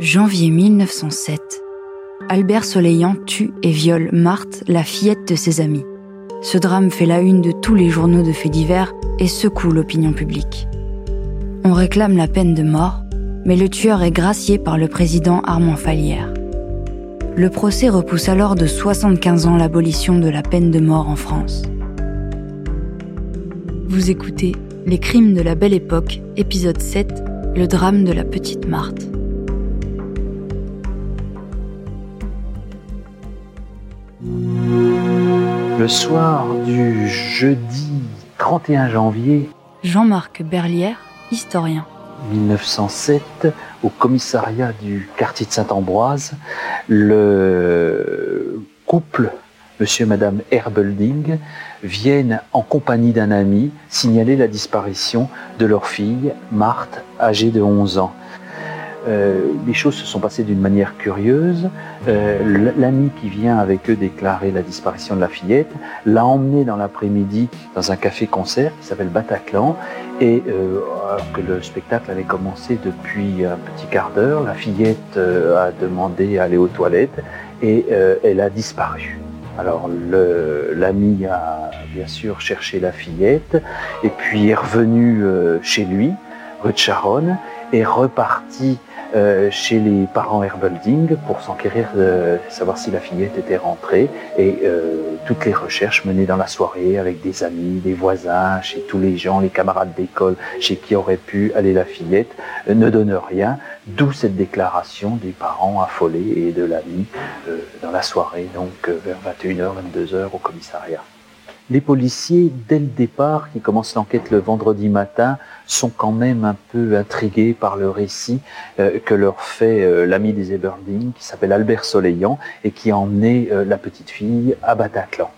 Janvier 1907. Albert Soleillant tue et viole Marthe, la fillette de ses amis. Ce drame fait la une de tous les journaux de faits divers et secoue l'opinion publique. On réclame la peine de mort, mais le tueur est gracié par le président Armand Fallière. Le procès repousse alors de 75 ans l'abolition de la peine de mort en France. Vous écoutez Les crimes de la belle époque, épisode 7, le drame de la petite Marthe. Le soir du jeudi 31 janvier Jean-Marc Berlière, historien. 1907, au commissariat du quartier de Saint-Ambroise, le couple, monsieur et madame Herbelding, viennent en compagnie d'un ami signaler la disparition de leur fille, Marthe, âgée de 11 ans. Euh, les choses se sont passées d'une manière curieuse. Euh, L'ami qui vient avec eux déclarer la disparition de la fillette l'a emmené dans l'après-midi dans un café-concert qui s'appelle Bataclan. Et euh, alors que le spectacle avait commencé depuis un petit quart d'heure, la fillette a demandé à aller aux toilettes et elle a disparu. Alors l'ami a bien sûr cherché la fillette et puis est revenu chez lui, rue de Charonne, est reparti euh, chez les parents Herbelding pour s'enquérir de savoir si la fillette était rentrée et euh, toutes les recherches menées dans la soirée avec des amis, des voisins, chez tous les gens, les camarades d'école chez qui aurait pu aller la fillette euh, ne donnent rien, d'où cette déclaration des parents affolés et de l'ami dans la soirée, donc vers 21h, 22h au commissariat. Les policiers, dès le départ, qui commencent l'enquête le vendredi matin, sont quand même un peu intrigués par le récit euh, que leur fait euh, l'ami des Eberding, qui s'appelle Albert Soleillant, et qui a emmené euh, la petite fille à Bataclan.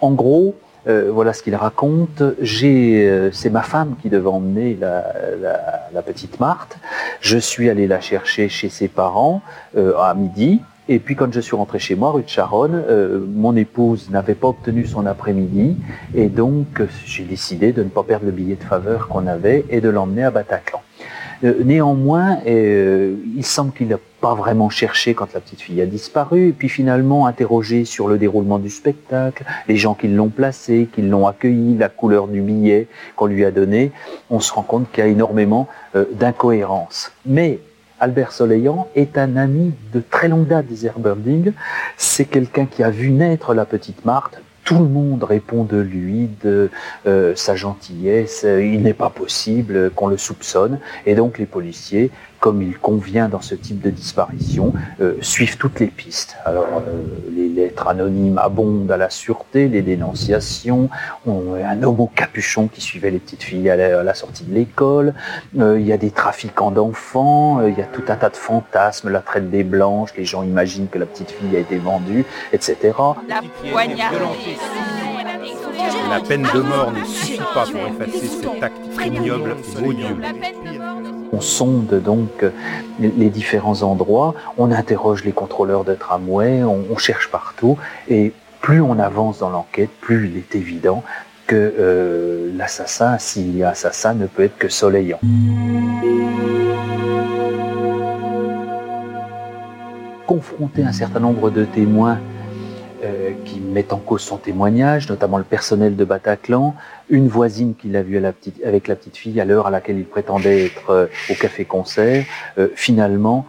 En gros, voilà ce qu'il raconte. c'est ma femme qui devait emmener la, petite Marthe. Je suis allé la chercher chez ses parents à midi. Et puis quand je suis rentré chez moi, rue de Charonne, euh, mon épouse n'avait pas obtenu son après-midi et donc j'ai décidé de ne pas perdre le billet de faveur qu'on avait et de l'emmener à Bataclan. Euh, néanmoins, euh, il semble qu'il n'a pas vraiment cherché quand la petite fille a disparu, et puis finalement interrogé sur le déroulement du spectacle, les gens qui l'ont placé, qui l'ont accueilli, la couleur du billet qu'on lui a donné, on se rend compte qu'il y a énormément d'incohérences. Mais Albert Soleillant est un ami de très longue date des Herberling. C'est quelqu'un qui a vu naître la petite Marthe. Tout le monde répond de lui, de euh, sa gentillesse. Il n'est pas possible qu'on le soupçonne. Et donc les policiers comme il convient dans ce type de disparition, euh, suivent toutes les pistes. Alors, euh, les lettres anonymes abondent à la sûreté, les dénonciations, on, un homme au capuchon qui suivait les petites filles à la, sortie de l'école, euh, il y a des trafiquants d'enfants, il y a tout un tas de fantasmes, la traite des blanches, les gens imaginent que la petite fille a été vendue, etc. La La peine de mort ne suffit pas pour effacer cet acte ignoble et odieux. On sonde donc les différents endroits, on interroge les contrôleurs de tramway, on, cherche partout, et plus on avance dans l'enquête, plus il est évident que euh, l'assassin, s'il y a assassin, ne peut être que Soleillant. Confronter un certain nombre de témoins euh, met en cause son témoignage, notamment le personnel de Bataclan, une voisine qui l'a vu avec la petite fille à l'heure à laquelle il prétendait être euh, au café-concert. Euh, finalement,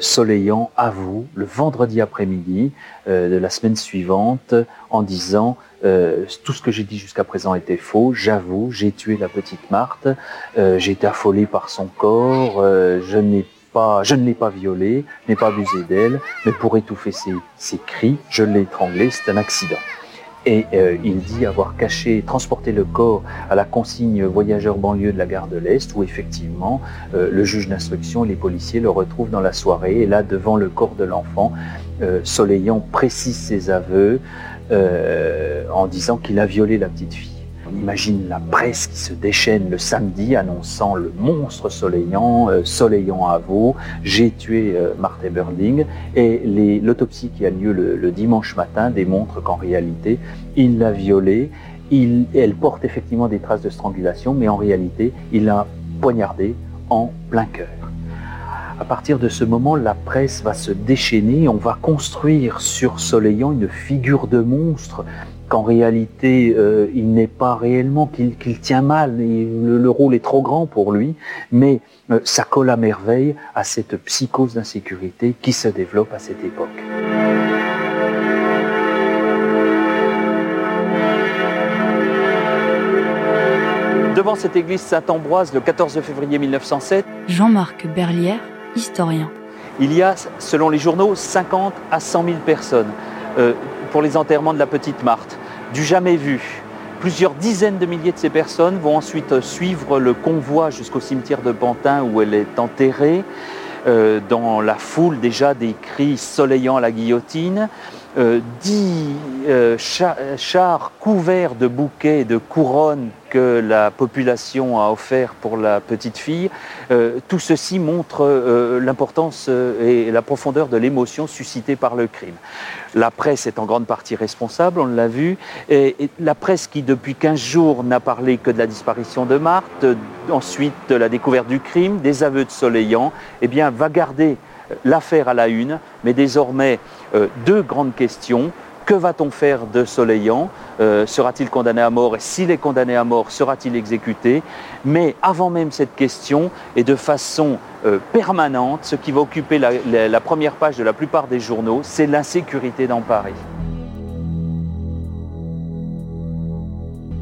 Soleillant avoue le vendredi après-midi de la semaine suivante en disant tout ce que j'ai dit jusqu'à présent était faux, j'avoue, j'ai tué la petite Marthe, j'ai été affolé par son corps, je n'ai je ne l'ai pas violée, je n'ai pas abusé d'elle, mais pour étouffer ses, cris, je l'ai étranglée, c'est un accident. Et euh, il dit avoir caché, transporté le corps à la consigne voyageur banlieue de la gare de l'Est, où effectivement euh, le juge d'instruction et les policiers le retrouvent dans la soirée. Et là, devant le corps de l'enfant, euh, précise ses aveux en disant qu'il a violé la petite fille. On imagine la presse qui se déchaîne le samedi annonçant le monstre soleillant, euh, soleillant à vous, j'ai tué euh, Marthe Eberling. Et l'autopsie qui a lieu le, dimanche matin démontre qu'en réalité, il l'a violée. elle porte effectivement des traces de strangulation, mais en réalité, il l'a poignardée en plein cœur. À partir de ce moment, la presse va se déchaîner, on va construire sur Soleillant une figure de monstre qu'en réalité euh, il n'est pas réellement, qu'il tient mal, le, rôle est trop grand pour lui, mais euh, ça colle à merveille à cette psychose d'insécurité qui se développe à cette époque. Devant cette église Saint-Ambroise, le 14 février 1907, Jean-Marc Berlière, historien. Il y a, selon les journaux, 50 à 100 000 personnes euh, pour les enterrements de la petite Marthe. Du jamais vu. Plusieurs dizaines de milliers de ces personnes vont ensuite suivre le convoi jusqu'au cimetière de Pantin où elle est enterrée. Euh, dans la foule déjà des cris soleillants à la guillotine. Euh, dix euh, chars couverts de bouquets et de couronnes que la population a offert pour la petite fille. Euh, tout ceci montre l'importance et la profondeur de l'émotion suscitée par le crime. La presse est en grande partie responsable, on l'a vu, la presse qui depuis 15 jours n'a parlé que de la disparition de Marthe, ensuite de la découverte du crime, des aveux de Soleillant, eh bien, va garder l'affaire à la une, mais désormais euh, deux grandes questions. Que va-t-on faire de Soleillant? Euh, Sera-t-il condamné à mort? Et s'il est condamné à mort, sera-t-il exécuté? Mais avant même cette question, et de façon euh, permanente, ce qui va occuper la, première page de la plupart des journaux, c'est l'insécurité dans Paris.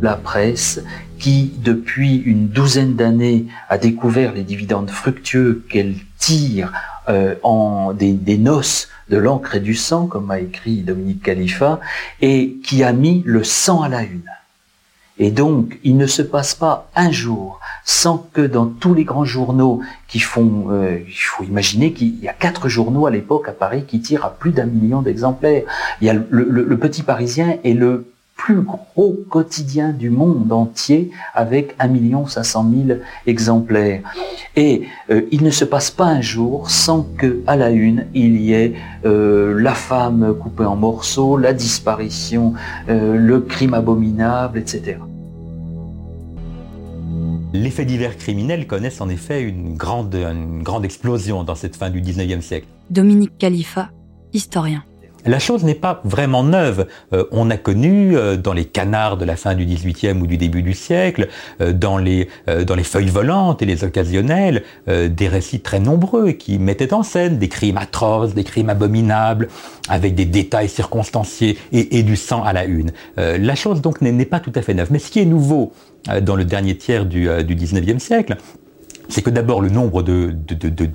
La presse qui, depuis une douzaine d'années, a découvert les dividendes fructueux qu'elle tire euh, en des, noces de l'encre et du sang, comme a écrit Dominique Khalifa, et qui a mis le sang à la une. Et donc, il ne se passe pas un jour sans que dans tous les grands journaux qui font, euh, il faut imaginer qu'il y a quatre journaux à l'époque à Paris qui tirent à plus d'un million d'exemplaires. Il y a le Petit Parisien et le plus gros quotidien du monde entier avec 1 500 000 exemplaires. Et euh, il ne se passe pas un jour sans que, à la une, il y ait euh, la femme coupée en morceaux, la disparition, euh, le crime abominable, etc. Les faits divers criminels connaissent en effet une grande, une grande explosion dans cette fin du 19e siècle. Dominique Khalifa, historien. La chose n'est pas vraiment neuve. Euh, on a connu euh, dans les canards de la fin du XVIIIe ou du début du siècle, euh, dans, les, dans les feuilles volantes et les occasionnels, des récits très nombreux qui mettaient en scène des crimes atroces, des crimes abominables, avec des détails circonstanciés et, du sang à la une. la chose donc n'est pas tout à fait neuve. Mais ce qui est nouveau dans le dernier tiers du, du XIXe siècle, c'est que d'abord le nombre de,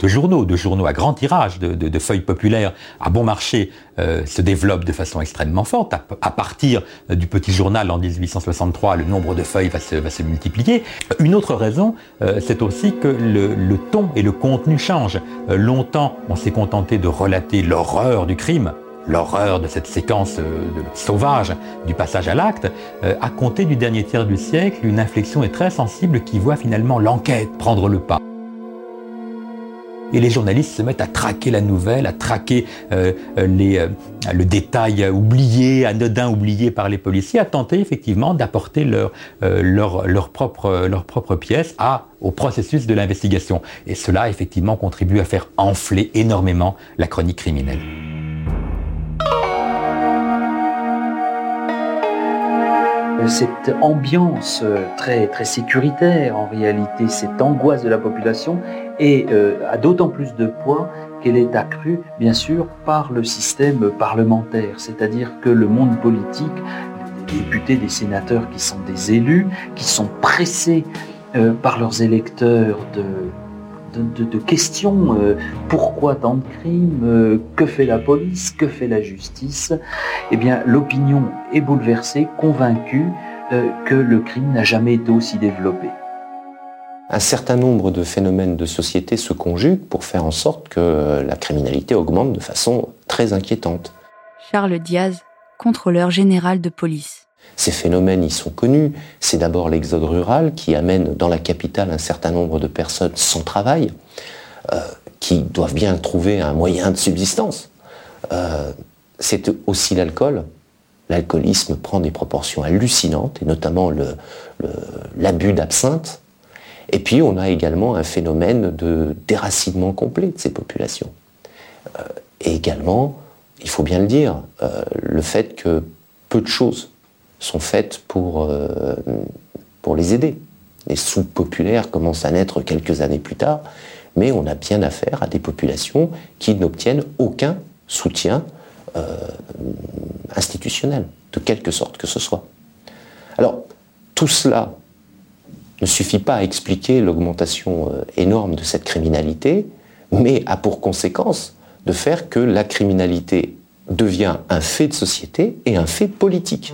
journaux, de journaux à grand tirage, de, feuilles populaires à bon marché euh, se développe de façon extrêmement forte. À, partir du petit journal en 1863, le nombre de feuilles va se, multiplier. Une autre raison, euh, c'est aussi que le, ton et le contenu changent. Euh, longtemps, on s'est contenté de relater l'horreur du crime, l'horreur de cette séquence euh, sauvage du passage à l'acte, euh, à compter du dernier tiers du siècle, une inflexion est très sensible qui voit finalement l'enquête prendre le pas. Et les journalistes se mettent à traquer la nouvelle, à traquer euh, le détail oublié, anodin oublié par les policiers, à tenter effectivement d'apporter leur, leur, propre, leur propre pièce au processus de l'investigation. Et cela effectivement contribue à faire enfler énormément la chronique criminelle. Cette ambiance euh, très, très sécuritaire, en réalité, cette angoisse de la population, euh, a d'autant plus de poids qu'elle est accrue, bien sûr, par le système parlementaire, c'est-à-dire que le monde politique, des députés, des sénateurs qui sont des élus, qui sont pressés euh, par leurs électeurs de de, questions. Euh, pourquoi tant de crimes euh, Que fait la police Que fait la justice Eh bien, l'opinion est bouleversée, convaincue euh, que le crime n'a jamais été aussi développé. Un certain nombre de phénomènes de société se conjuguent pour faire en sorte que la criminalité augmente de façon très inquiétante. Charles Diaz, contrôleur général de police. Ces phénomènes y sont connus. C'est d'abord l'exode rural qui amène dans la capitale un certain nombre de personnes sans travail, euh, qui doivent bien trouver un moyen de subsistance. Euh, c'est aussi l'alcool. L'alcoolisme prend des proportions hallucinantes, et notamment l'abus d'absinthe. Et puis on a également un phénomène de déracinement complet de ces populations. Euh, et également, il faut bien le dire, le fait que peu de choses sont faites pour, euh, pour les aider. Les soupes populaires commencent à naître quelques années plus tard, mais on a bien affaire à des populations qui n'obtiennent aucun soutien institutionnel, de quelque sorte que ce soit. Alors, tout cela ne suffit pas à expliquer l'augmentation euh, énorme de cette criminalité, mais a pour conséquence de faire que la criminalité devient un fait de société et un fait politique.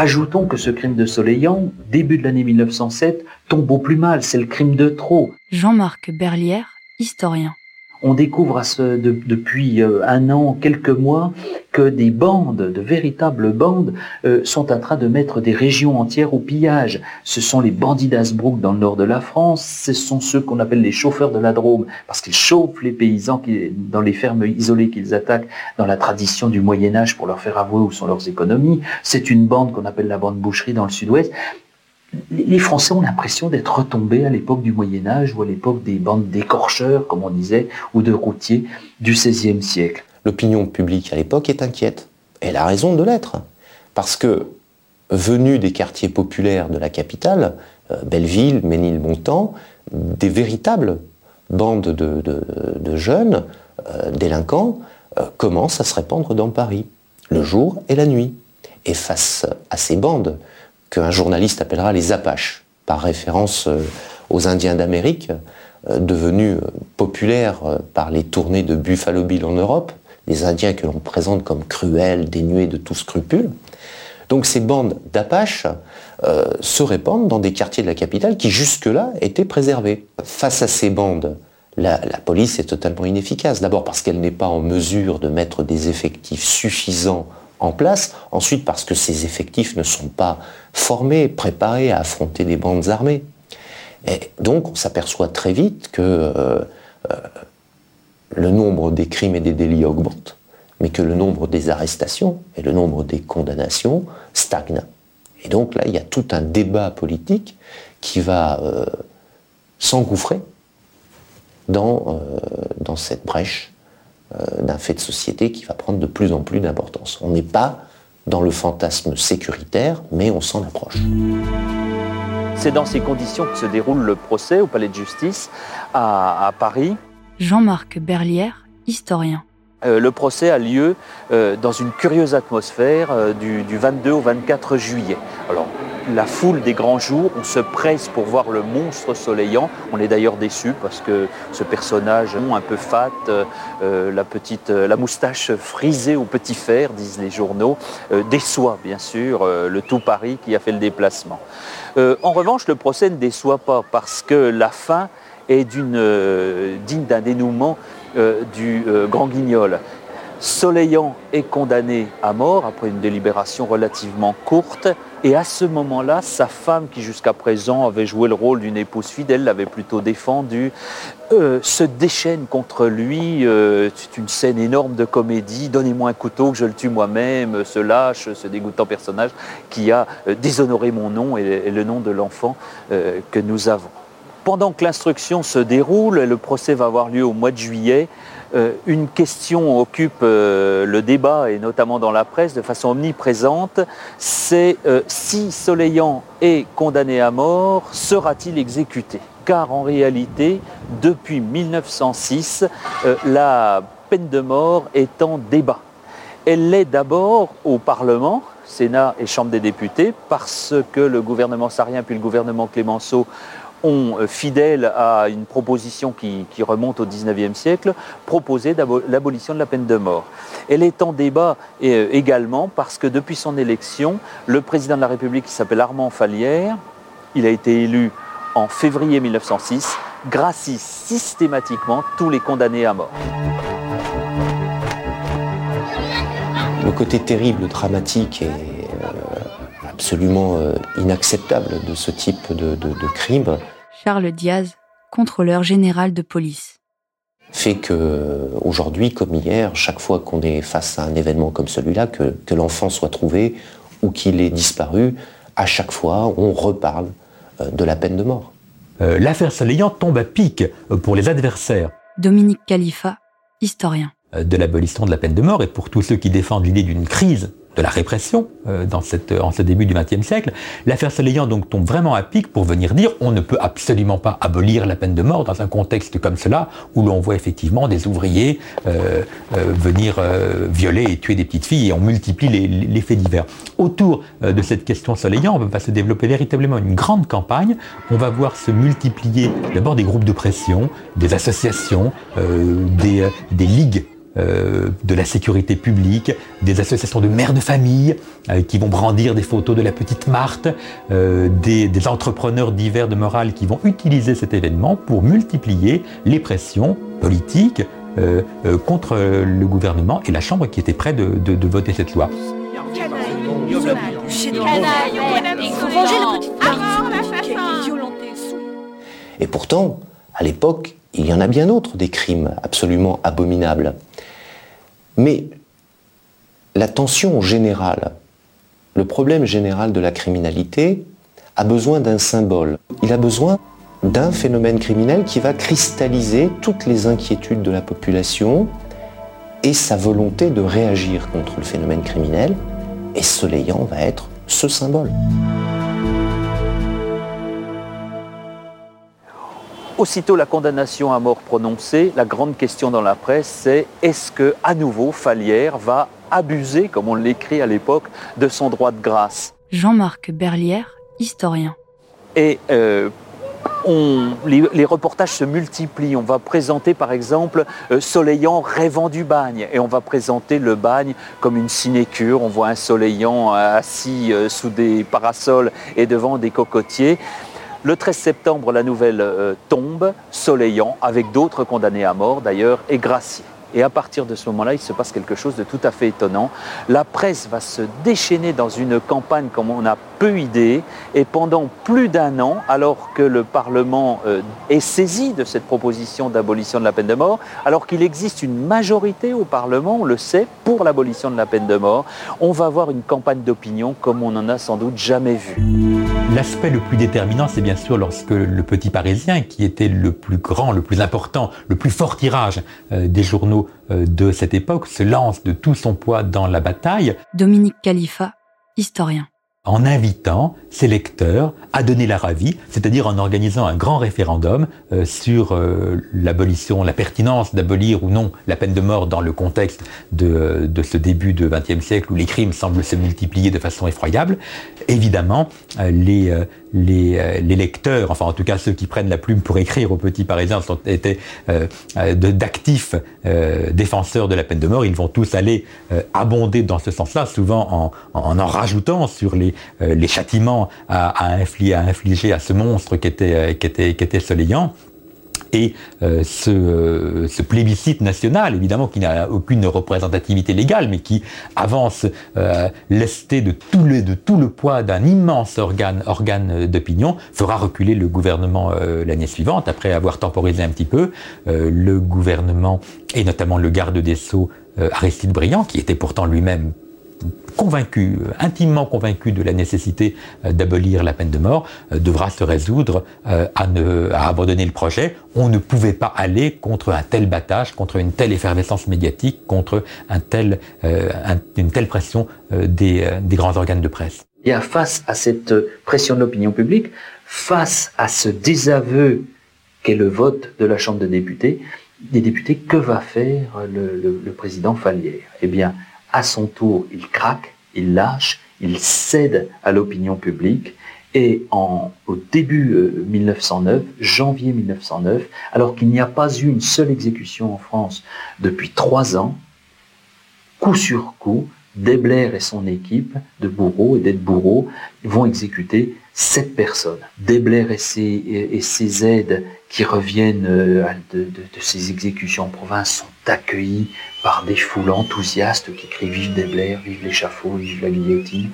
Ajoutons que ce crime de Soleillant, début de l'année 1907, tombe au plus mal, c'est le crime de trop. Jean-Marc Berlière, historien. On découvre depuis euh, un an, quelques mois, que des bandes, de véritables bandes, euh, sont en train de mettre des régions entières au pillage. Ce sont les bandits d'Asbrook dans le nord de la France, ce sont ceux qu'on appelle les chauffeurs de la Drôme, parce qu'ils chauffent les paysans dans les fermes isolées qu'ils attaquent dans la tradition du Moyen Âge pour leur faire avouer où sont leurs économies. C'est une bande qu'on appelle la bande boucherie dans le sud-ouest les Français ont l'impression d'être retombés à l'époque du Moyen Âge ou à l'époque des bandes d'écorcheurs, comme on disait, ou de routiers du XVIe siècle. L'opinion publique à l'époque est inquiète. Elle a raison de l'être. Parce que, venus des quartiers populaires de la capitale, euh, Belleville, Ménilmontant, des véritables bandes de, jeunes euh, délinquants euh, commencent à se répandre dans Paris, le jour et la nuit. Et face à ces bandes, qu'un journaliste appellera les Apaches, par référence euh, aux Indiens d'Amérique, euh, devenus euh, populaires par les tournées de Buffalo Bill en Europe, des Indiens que l'on présente comme cruels, dénués de tout scrupule. Donc ces bandes d'Apaches se répandent dans des quartiers de la capitale qui jusque-là étaient préservés. Face à ces bandes, la, la police est totalement inefficace. D'abord parce qu'elle n'est pas en mesure de mettre des effectifs suffisants en place. Ensuite, parce que ces effectifs ne sont pas formés, préparés à affronter des bandes armées. Et donc, on s'aperçoit très vite que euh, euh, le nombre des crimes et des délits augmente, mais que le nombre des arrestations et le nombre des condamnations stagnent. Et donc là, il y a tout un débat politique qui va euh, s'engouffrer dans, cette brèche d'un fait de société qui va prendre de plus en plus d'importance. On n'est pas dans le fantasme sécuritaire, mais on s'en approche. C'est dans ces conditions que se déroule le procès au Palais de justice à, Paris. Jean-Marc Berlière, historien. Euh, le procès a lieu euh, dans une curieuse atmosphère du, du, 22 au 24 juillet. Alors, la foule des grands jours, on se presse pour voir le monstre soleillant. On est d'ailleurs déçu parce que ce personnage un peu fat, euh, la petite, la moustache frisée au petit fer, disent les journaux, euh, déçoit bien sûr euh, le tout Paris qui a fait le déplacement. en revanche, le procès ne déçoit pas parce que la fin est digne d'un dénouement du grand guignol. Soleillant est condamné à mort après une délibération relativement courte. Et à ce moment-là, sa femme, qui jusqu'à présent avait joué le rôle d'une épouse fidèle, l'avait plutôt défendu, euh, se déchaîne contre lui. Euh, c'est une scène énorme de comédie. Donnez-moi un couteau, que je le tue moi-même. Ce lâche, ce dégoûtant personnage qui a euh, déshonoré mon nom et, le nom de l'enfant que nous avons. Pendant que l'instruction se déroule, le procès va avoir lieu au mois de juillet. Euh, une question occupe euh, le débat et notamment dans la presse de façon omniprésente, c'est euh, si Soleillant est condamné à mort, sera-t-il exécuté? Car en réalité, depuis 1906, la peine de mort est en débat. Elle l'est d'abord au Parlement, Sénat et Chambre des députés, parce que le gouvernement sarien puis le gouvernement Clémenceau ont, euh, fidèle à une proposition qui, remonte au XIXe siècle, proposé l'abolition de la peine de mort. Elle est en débat euh, également parce que depuis son élection, le président de la République, qui s'appelle Armand Falière, il a été élu en février 1906, gracie systématiquement tous les condamnés à mort. Le côté terrible, dramatique et absolument euh, inacceptable de ce type de, crime. Charles Diaz, contrôleur général de police. Fait que aujourd'hui, comme hier, chaque fois qu'on est face à un événement comme celui-là, que, l'enfant soit trouvé ou qu'il ait disparu, à chaque fois, on reparle euh, de la peine de mort. Euh, l'affaire Soleillant tombe à pic pour les adversaires. Dominique Khalifa, historien. De l'abolition de la peine de mort et pour tous ceux qui défendent l'idée d'une crise de la répression euh, dans en ce début du XXe siècle. L'affaire Soleillant donc tombe vraiment à pic pour venir dire on ne peut absolument pas abolir la peine de mort dans un contexte comme cela où l'on voit effectivement des ouvriers euh, euh, venir violer et tuer des petites filles et on multiplie les, faits divers. Autour de cette question Soleillant, on va se développer véritablement une grande campagne. On va voir se multiplier d'abord des groupes de pression, des associations, des ligues euh, de la sécurité publique, des associations de mères de famille euh, qui vont brandir des photos de la petite Marthe, euh, des, entrepreneurs divers de morale qui vont utiliser cet événement pour multiplier les pressions politiques contre le gouvernement et la Chambre qui était prêt de, voter cette loi. Et pourtant, à l'époque, il y en a bien d'autres des crimes absolument abominables. Mais la tension générale, le problème général de la criminalité a besoin d'un symbole. Il a besoin d'un phénomène criminel qui va cristalliser toutes les inquiétudes de la population et sa volonté de réagir contre le phénomène criminel. Et Soleillant va être ce symbole. Aussitôt la condamnation à mort prononcée, la grande question dans la presse, c'est est-ce que à nouveau Falière va abuser, comme on l'écrit à l'époque, de son droit de grâce? Jean-Marc Berlière, historien. Et euh, les, reportages se multiplient. On va présenter par exemple euh, Soleillant rêvant du bagne et on va présenter le bagne comme une sinécure. On voit un Soleillant assis euh, sous des parasols et devant des cocotiers. Le 13 septembre, la nouvelle euh, tombe, soleillant, avec d'autres condamnés à mort d'ailleurs, et graciés. Et à partir de ce moment-là, il se passe quelque chose de tout à fait étonnant. La presse va se déchaîner dans une campagne comme on a peu idée. Et pendant plus d'un an, alors que le Parlement euh, est saisi de cette proposition d'abolition de la peine de mort, alors qu'il existe une majorité au Parlement, on le sait, pour l'abolition de la peine de mort, on va avoir une campagne d'opinion comme on n'en a sans doute jamais vu. L'aspect le plus déterminant, c'est bien sûr lorsque le Petit Parisien, qui était le plus grand, le plus important, le plus fort tirage euh, des journaux euh, de cette époque se lance de tout son poids dans la bataille. Dominique Khalifa, historien en invitant ses lecteurs à donner leur avis, c'est-à-dire en organisant un grand référendum euh, sur euh, l'abolition, la pertinence d'abolir ou non la peine de mort dans le contexte de, de ce début de XXe siècle où les crimes semblent se multiplier de façon effroyable. Évidemment, les, les, lecteurs, enfin en tout cas ceux qui prennent la plume pour écrire au Petit Parisien, sont, étaient d'actifs défenseurs de la peine de mort. Ils vont tous aller abonder dans ce sens-là, souvent en, en rajoutant sur les euh, les, châtiments à, infliger, à ce monstre qui était, euh, était, Soleillant. Et euh, ce, plébiscite national, évidemment, qui n'a aucune représentativité légale, mais qui avance lesté de tout le, de tout le poids d'un immense organe, organe d'opinion, fera reculer le gouvernement l'année suivante, après avoir temporisé un petit peu. le gouvernement, et notamment le garde des Sceaux, Aristide Briand, qui était pourtant lui-même convaincu, intimement convaincu de la nécessité euh, d'abolir la peine de mort, euh, devra se résoudre euh, à, ne, à abandonner le projet. On ne pouvait pas aller contre un tel battage, contre une telle effervescence médiatique, contre une telle pression des, grands organes de presse. Et face à cette pression de l'opinion publique, face à ce désaveu qu'est le vote de la Chambre des députés, des députés, que va faire le, président Fallière Eh bien, à son tour, il craque, il lâche, il cède à l'opinion publique. Et en, au début 1909, euh, janvier 1909, alors qu'il n'y a pas eu une seule exécution en France depuis trois ans, coup sur coup, Debler et son équipe de bourreaux et d'aides bourreaux vont exécuter sept personnes. Debler et ses, et ses aides qui reviennent euh, de, ces exécutions en province sont accueillis par des foules enthousiastes qui crient Vive Debler, vive l'échafaud, vive la guillotine.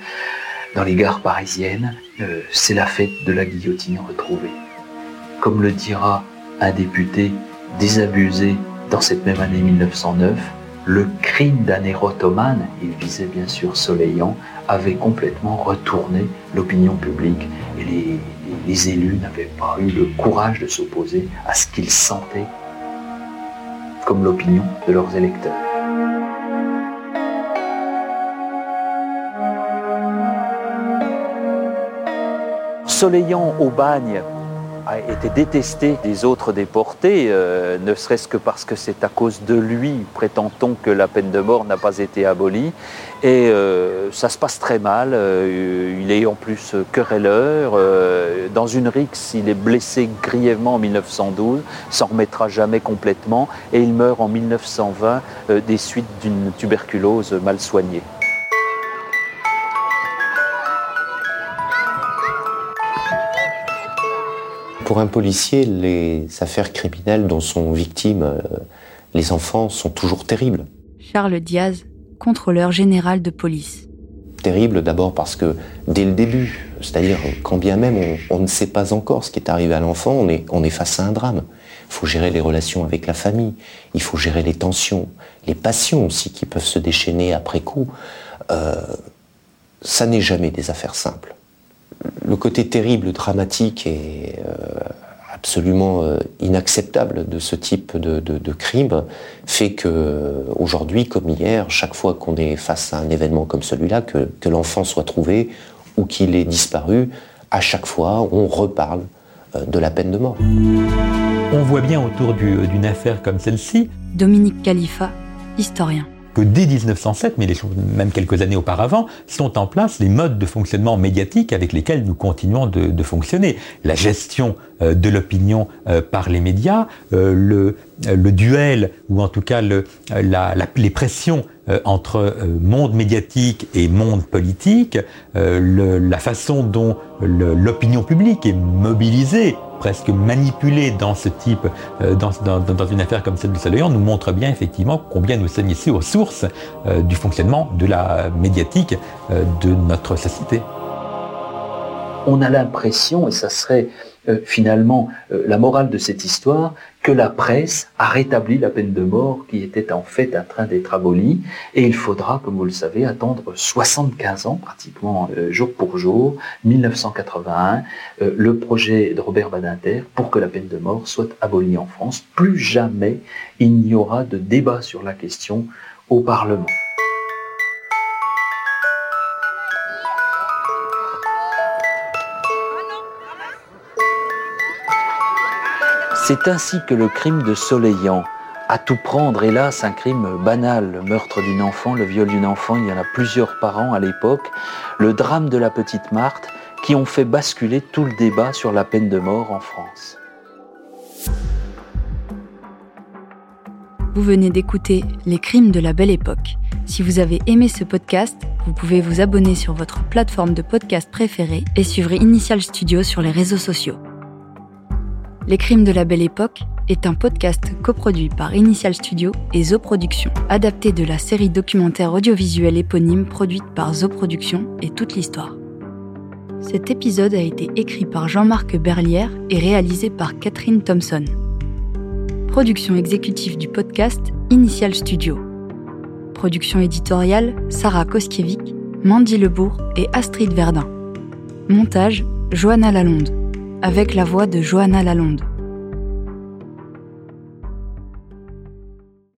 Dans les gares parisiennes, euh, c'est la fête de la guillotine retrouvée. Comme le dira un député désabusé dans cette même année 1909, le crime d'un érotomane, il visait bien sûr Soleillant, avait complètement retourné l'opinion publique et les, les élus n'avaient pas eu le courage de s'opposer à ce qu'ils sentaient comme l'opinion de leurs électeurs. Soleillant au bagne a été détesté des autres déportés, euh, ne serait-ce que parce que c'est à cause de lui, prétend-on, que la peine de mort n'a pas été abolie. Et euh, ça se passe très mal. Euh, il est en plus querelleur. dans une rixe, il est blessé grièvement en 1912, s'en remettra jamais complètement, et il meurt en 1920 des suites d'une tuberculose mal soignée. Pour un policier, les affaires criminelles dont sont victimes euh, les enfants sont toujours terribles. Charles Diaz, contrôleur général de police. Terrible d'abord parce que dès le début, c'est-à-dire quand bien même on, ne sait pas encore ce qui est arrivé à l'enfant, on est, on est face à un drame. Il faut gérer les relations avec la famille, il faut gérer les tensions, les passions aussi qui peuvent se déchaîner après coup. Euh, ça n'est jamais des affaires simples le côté terrible, dramatique et euh, absolument euh, inacceptable de ce type de, crime fait que aujourd'hui, comme hier, chaque fois qu'on est face à un événement comme celui-là, que, l'enfant soit trouvé ou qu'il ait disparu, à chaque fois, on reparle euh, de la peine de mort. On voit bien autour d'une affaire comme celle-ci. Dominique Khalifa, historien que dès 1907, mais même quelques années auparavant, sont en place les modes de fonctionnement médiatique avec lesquels nous continuons de, fonctionner. La gestion euh, de l'opinion euh, par les médias, euh, le, le, duel, ou en tout cas les pressions entre monde médiatique et monde politique, la façon dont l'opinion publique est mobilisée presque manipulé dans ce type, euh, dans, une affaire comme celle du Soleil, nous montre bien effectivement combien nous sommes ici aux sources euh, du fonctionnement de la médiatique euh, de notre société. On a l'impression, et ça serait finalement la morale de cette histoire que la presse a rétabli la peine de mort qui était en fait en train d'être abolie et il faudra, comme vous le savez, attendre 75 ans pratiquement euh, jour pour jour, 1981, le projet de Robert Badinter pour que la peine de mort soit abolie en France. Plus jamais il n'y aura de débat sur la question au Parlement. C'est ainsi que le crime de Soleillant, à tout prendre, hélas, un crime banal, le meurtre d'une enfant, le viol d'une enfant, il y en a plusieurs par an à l'époque, le drame de la petite Marthe, qui ont fait basculer tout le débat sur la peine de mort en France. Vous venez d'écouter Les crimes de la belle époque. Si vous avez aimé ce podcast, vous pouvez vous abonner sur votre plateforme de podcast préférée et suivre Initial Studio sur les réseaux sociaux. Les crimes de la belle époque est un podcast coproduit par Initial Studio et Zo Productions, adapté de la série documentaire audiovisuelle éponyme produite par Zo Productions et toute l'histoire. Cet épisode a été écrit par Jean-Marc Berlière et réalisé par Catherine Thompson. Production exécutive du podcast Initial Studio. Production éditoriale Sarah Koskiewicz, Mandy Lebourg et Astrid Verdun. Montage Johanna Lalonde avec la voix de Johanna Lalonde.